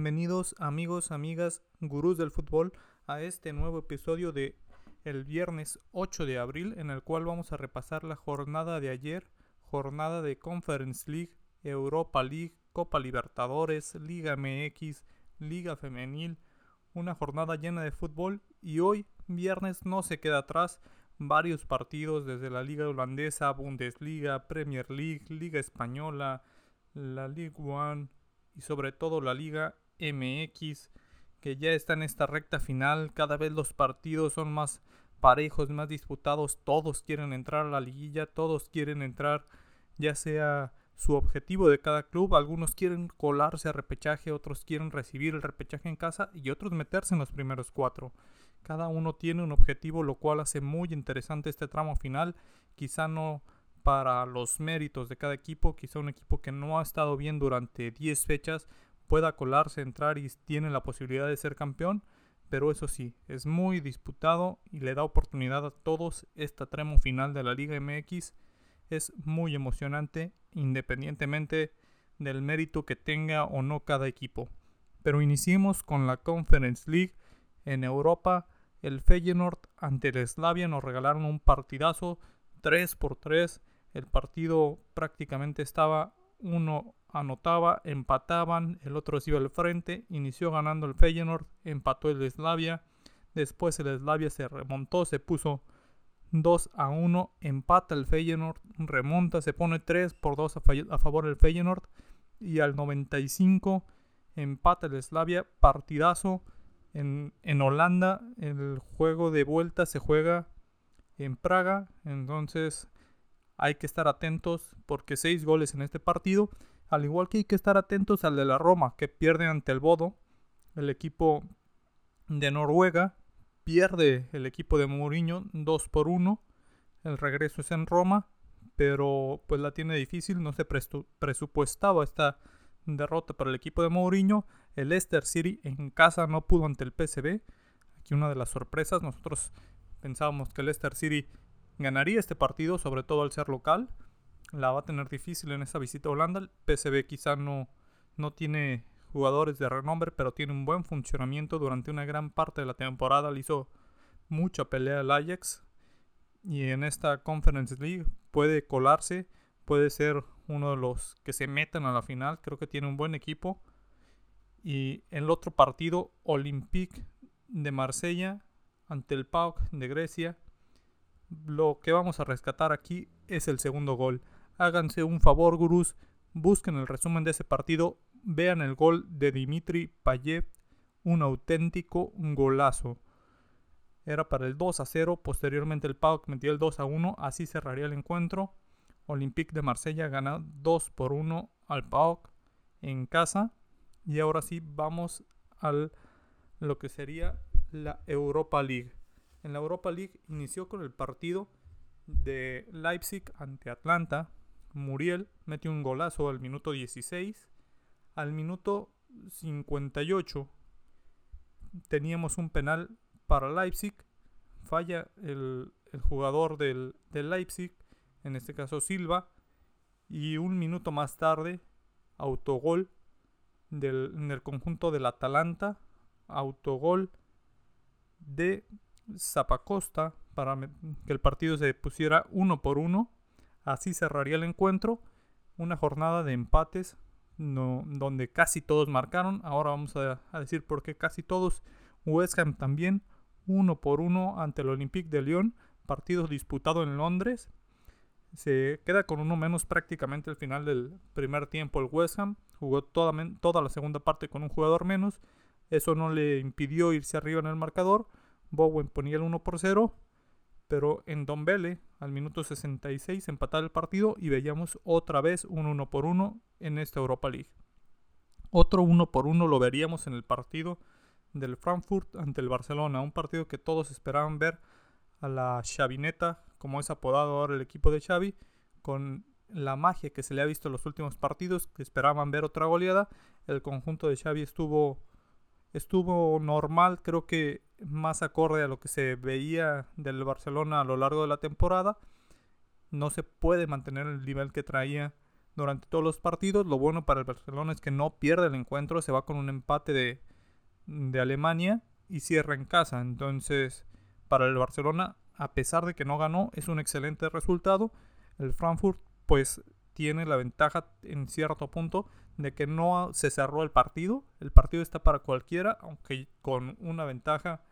Bienvenidos amigos, amigas, gurús del fútbol a este nuevo episodio de el viernes 8 de abril en el cual vamos a repasar la jornada de ayer, jornada de Conference League, Europa League, Copa Libertadores, Liga MX, Liga Femenil, una jornada llena de fútbol y hoy viernes no se queda atrás varios partidos desde la Liga Holandesa, Bundesliga, Premier League, Liga Española, la League One, y sobre todo la Liga MX que ya está en esta recta final. Cada vez los partidos son más parejos, más disputados. Todos quieren entrar a la liguilla, todos quieren entrar ya sea su objetivo de cada club. Algunos quieren colarse a repechaje, otros quieren recibir el repechaje en casa y otros meterse en los primeros cuatro. Cada uno tiene un objetivo, lo cual hace muy interesante este tramo final. Quizá no para los méritos de cada equipo. Quizá un equipo que no ha estado bien durante 10 fechas pueda colarse, entrar y tiene la posibilidad de ser campeón. Pero eso sí, es muy disputado y le da oportunidad a todos. Este tramo final de la Liga MX es muy emocionante independientemente del mérito que tenga o no cada equipo. Pero iniciemos con la Conference League en Europa. El Feyenoord ante el Slavia nos regalaron un partidazo 3 por 3 el partido prácticamente estaba uno anotaba, empataban, el otro se iba al frente, inició ganando el Feyenoord, empató el Slavia, después el Slavia se remontó, se puso 2 a 1, empata el Feyenoord, remonta, se pone 3 por 2 a, favor del Feyenoord y al 95 empata el Slavia, partidazo en, en Holanda, el juego de vuelta se juega en Praga, entonces hay que estar atentos porque seis goles en este partido, al igual que hay que estar atentos al de la Roma, que pierde ante el Bodo, el equipo de Noruega, pierde el equipo de Mourinho 2 por 1, el regreso es en Roma, pero pues la tiene difícil, no se presupuestaba esta derrota para el equipo de Mourinho, el Leicester City en casa no pudo ante el PSV, aquí una de las sorpresas, nosotros pensábamos que el Leicester City ganaría este partido, sobre todo al ser local. La va a tener difícil en esa visita a Holanda. El PSV quizá no, no tiene jugadores de renombre, pero tiene un buen funcionamiento. Durante una gran parte de la temporada le hizo mucha pelea al Ajax. Y en esta Conference League puede colarse, puede ser uno de los que se metan a la final. Creo que tiene un buen equipo. Y en el otro partido, Olympique de Marsella ante el PAOK de Grecia lo que vamos a rescatar aquí es el segundo gol. Háganse un favor, gurús, busquen el resumen de ese partido, vean el gol de Dimitri Payet, un auténtico golazo. Era para el 2 a 0, posteriormente el PAOK metió el 2 a 1, así cerraría el encuentro. Olympique de Marsella gana 2 por 1 al PAOK en casa. Y ahora sí vamos a lo que sería la Europa League. En la Europa League inició con el partido de Leipzig ante Atlanta. Muriel metió un golazo al minuto 16. Al minuto 58 teníamos un penal para Leipzig. Falla el, jugador del, Leipzig, en este caso Silva. Y un minuto más tarde, autogol del, en el conjunto del Atalanta. Autogol de Zapacosta para que el partido se pusiera uno por uno. Así cerraría el encuentro. Una jornada de empates no, donde casi todos marcaron. Ahora vamos a, decir por qué casi todos. West Ham también, uno por uno ante el Olympique de Lyon. Partido disputado en Londres. Se queda con uno menos prácticamente al final del primer tiempo el West Ham. Jugó toda, toda la segunda parte con un jugador menos. Eso no le impidió irse arriba en el marcador. Bowen ponía el 1 por 0, pero en Don Bele, al minuto 66, empataba el partido y veíamos otra vez un 1 por 1 en esta Europa League. Otro 1 por 1 lo veríamos en el partido del Frankfurt ante el Barcelona, un partido que todos esperaban ver a la Xavineta, como es apodado ahora el equipo de Xavi, con la magia que se le ha visto en los últimos partidos, que esperaban ver otra goleada. El conjunto de Xavi estuvo estuvo normal, creo que más acorde a lo que se veía del Barcelona a lo largo de la temporada. No se puede mantener el nivel que traía durante todos los partidos. Lo bueno para el Barcelona es que no pierde el encuentro, se va con un empate de, de Alemania y cierra en casa. Entonces, para el Barcelona, a pesar de que no ganó, es un excelente resultado. El Frankfurt, pues, tiene la ventaja en cierto punto de que no se cerró el partido. El partido está para cualquiera, aunque con una ventaja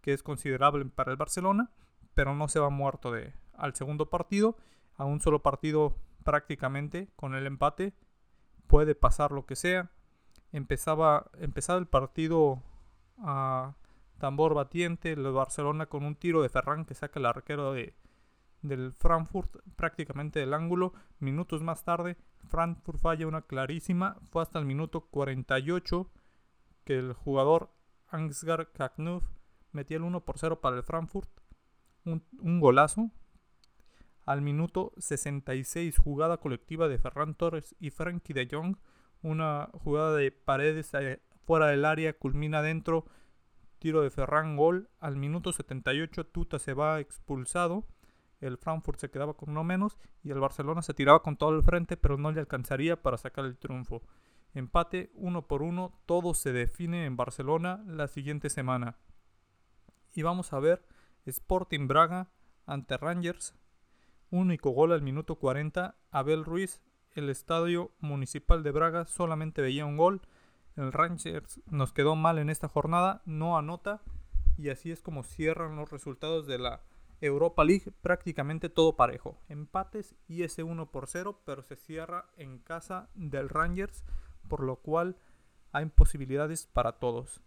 que es considerable para el Barcelona, pero no se va muerto de, al segundo partido, a un solo partido prácticamente con el empate. Puede pasar lo que sea. Empezaba, empezaba el partido a tambor batiente, el Barcelona con un tiro de Ferran que saca el arquero de, del Frankfurt prácticamente del ángulo. Minutos más tarde, Frankfurt falla una clarísima. Fue hasta el minuto 48 que el jugador Ansgar Kaknuf metía el 1 por 0 para el Frankfurt. Un, un, golazo. Al minuto 66, jugada colectiva de Ferran Torres y Frankie de Jong. Una jugada de paredes fuera del área, culmina dentro. Tiro de Ferran, gol. Al minuto 78, Tuta se va expulsado el Frankfurt se quedaba con uno menos y el Barcelona se tiraba con todo el frente, pero no le alcanzaría para sacar el triunfo. Empate uno por uno, todo se define en Barcelona la siguiente semana. Y vamos a ver Sporting Braga ante Rangers. Único gol al minuto 40. Abel Ruiz, el estadio municipal de Braga solamente veía un gol. El Rangers nos quedó mal en esta jornada, no anota. Y así es como cierran los resultados de la Europa League prácticamente todo parejo. Empates y ese 1 por 0, pero se cierra en casa del Rangers, por lo cual hay posibilidades para todos.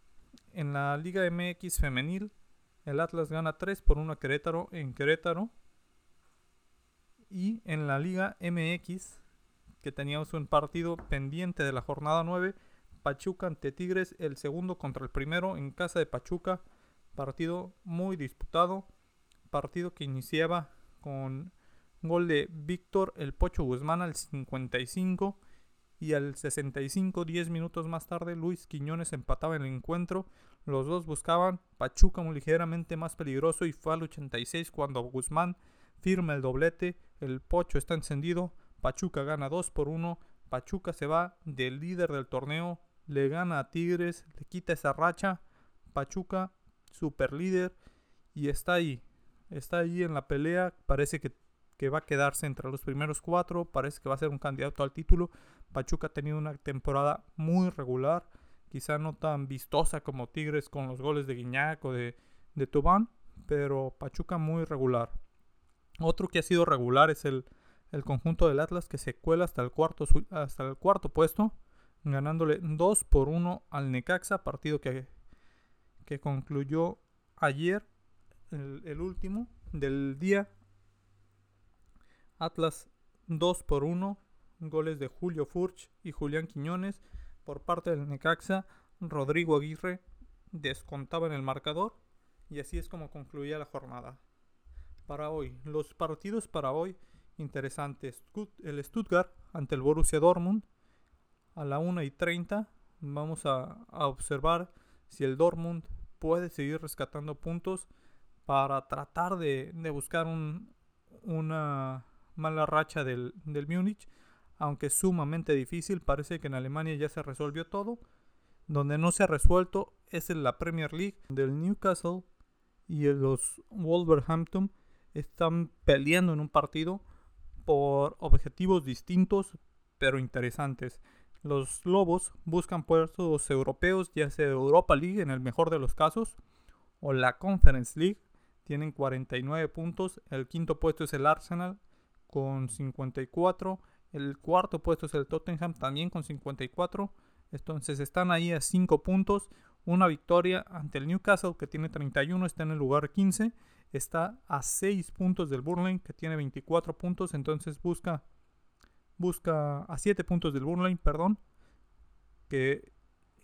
En la Liga MX femenil, el Atlas gana 3 por 1 a Querétaro en Querétaro. Y en la Liga MX, que teníamos un partido pendiente de la jornada 9, Pachuca ante Tigres, el segundo contra el primero en casa de Pachuca. Partido muy disputado partido que iniciaba con gol de Víctor El Pocho Guzmán al 55 y al 65, 10 minutos más tarde, Luis Quiñones empataba el encuentro. Los dos buscaban Pachuca muy ligeramente más peligroso y fue al 86 cuando Guzmán firma el doblete. El Pocho está encendido. Pachuca gana 2 por 1. Pachuca se va del líder del torneo. Le gana a Tigres. Le quita esa racha. Pachuca, super líder. Y está ahí está ahí en la pelea, parece que, va a quedarse entre los primeros cuatro, parece que va a ser un candidato al título. Pachuca ha tenido una temporada muy regular, quizá no tan vistosa como Tigres con los goles de Guiñac o de, de Tubán, pero Pachuca muy regular. Otro que ha sido regular es el, el conjunto del Atlas que se cuela hasta el cuarto, hasta el cuarto puesto, ganándole 2 por 1 al Necaxa, partido que, que concluyó ayer el, último del día. Atlas 2 por 1. Goles de Julio Furch y Julián Quiñones. Por parte del Necaxa, Rodrigo Aguirre descontaba en el marcador. Y así es como concluía la jornada. Para hoy, los partidos para hoy interesantes. El Stuttgart ante el Borussia Dortmund a la 1 y 30. Vamos a, a observar si el Dortmund puede seguir rescatando puntos para tratar de, buscar una mala racha del, del Múnich, aunque sumamente difícil. Parece que en Alemania ya se resolvió todo. Donde no se ha resuelto es en la Premier League del Newcastle y los Wolverhampton están peleando en un partido por objetivos distintos pero interesantes. Los Lobos buscan puestos europeos, ya sea Europa League en el mejor de los casos o la Conference League tienen 49 puntos. El quinto puesto es el Arsenal con 54. El cuarto puesto es el Tottenham también con 54. Entonces están ahí a 5 puntos. Una victoria ante el Newcastle que tiene 31, está en el lugar 15. Está a 6 puntos del Burnley que tiene 24 puntos. Entonces busca, busca a 7 puntos del Burnley, perdón. Que,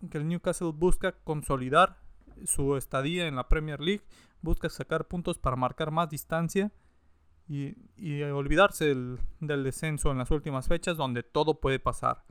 que el Newcastle busca consolidar su estadía en la Premier League busca sacar puntos para marcar más distancia y, olvidarse del, descenso en las últimas fechas donde todo puede pasar.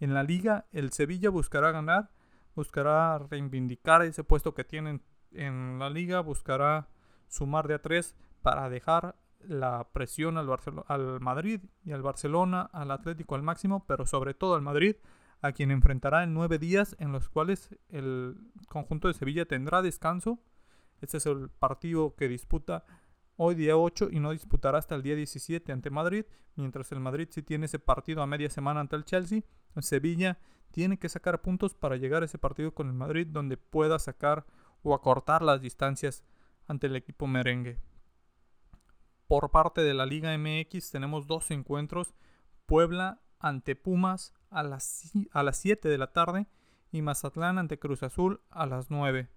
En la liga el Sevilla buscará ganar, buscará reivindicar ese puesto que tienen en la liga, buscará sumar de a tres para dejar la presión al, al Madrid y al Barcelona, al Atlético al máximo, pero sobre todo al Madrid, a quien enfrentará en nueve días en los cuales el conjunto de Sevilla tendrá descanso. Este es el partido que disputa hoy día 8 y no disputará hasta el día 17 ante Madrid, mientras el Madrid sí tiene ese partido a media semana ante el Chelsea. Sevilla tiene que sacar puntos para llegar a ese partido con el Madrid donde pueda sacar o acortar las distancias ante el equipo merengue. Por parte de la Liga MX tenemos dos encuentros. Puebla ante Pumas a las, a las 7 de la tarde y Mazatlán ante Cruz Azul a las 9.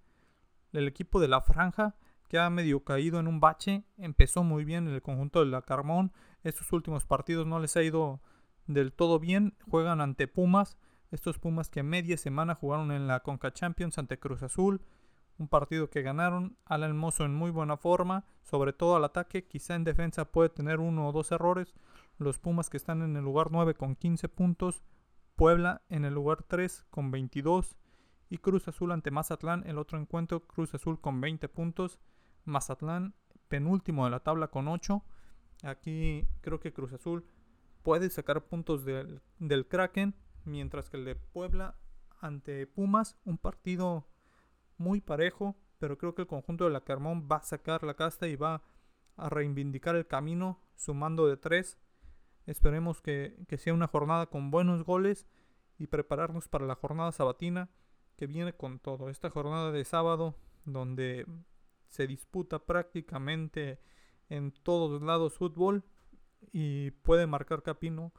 El equipo de la franja, que ha medio caído en un bache, empezó muy bien en el conjunto de la Carmón. Estos últimos partidos no les ha ido del todo bien. Juegan ante Pumas. Estos Pumas que media semana jugaron en la Conca Champions ante Cruz Azul un partido que ganaron. Alan Mozo en muy buena forma, sobre todo al ataque, quizá en defensa puede tener uno o dos errores. Los Pumas que están en el lugar 9 con 15 puntos, Puebla en el lugar 3 con 22 y Cruz Azul ante Mazatlán, el otro encuentro, Cruz Azul con 20 puntos, Mazatlán penúltimo de la tabla con 8. Aquí creo que Cruz Azul puede sacar puntos del, del Kraken, mientras que el de Puebla ante Pumas, un partido muy parejo, pero creo que el conjunto de la Carmón va a sacar la casta y va a reivindicar el camino sumando de tres. Esperemos que, sea una jornada con buenos goles y prepararnos para la jornada sabatina que viene con todo. Esta jornada de sábado donde se disputa prácticamente en todos lados fútbol y puede marcar Capino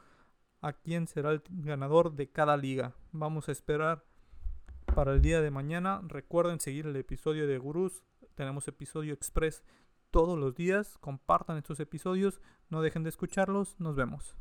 a quién será el ganador de cada liga. Vamos a esperar para el día de mañana. Recuerden seguir el episodio de Gurús. Tenemos episodio express todos los días. Compartan estos episodios. No dejen de escucharlos. Nos vemos.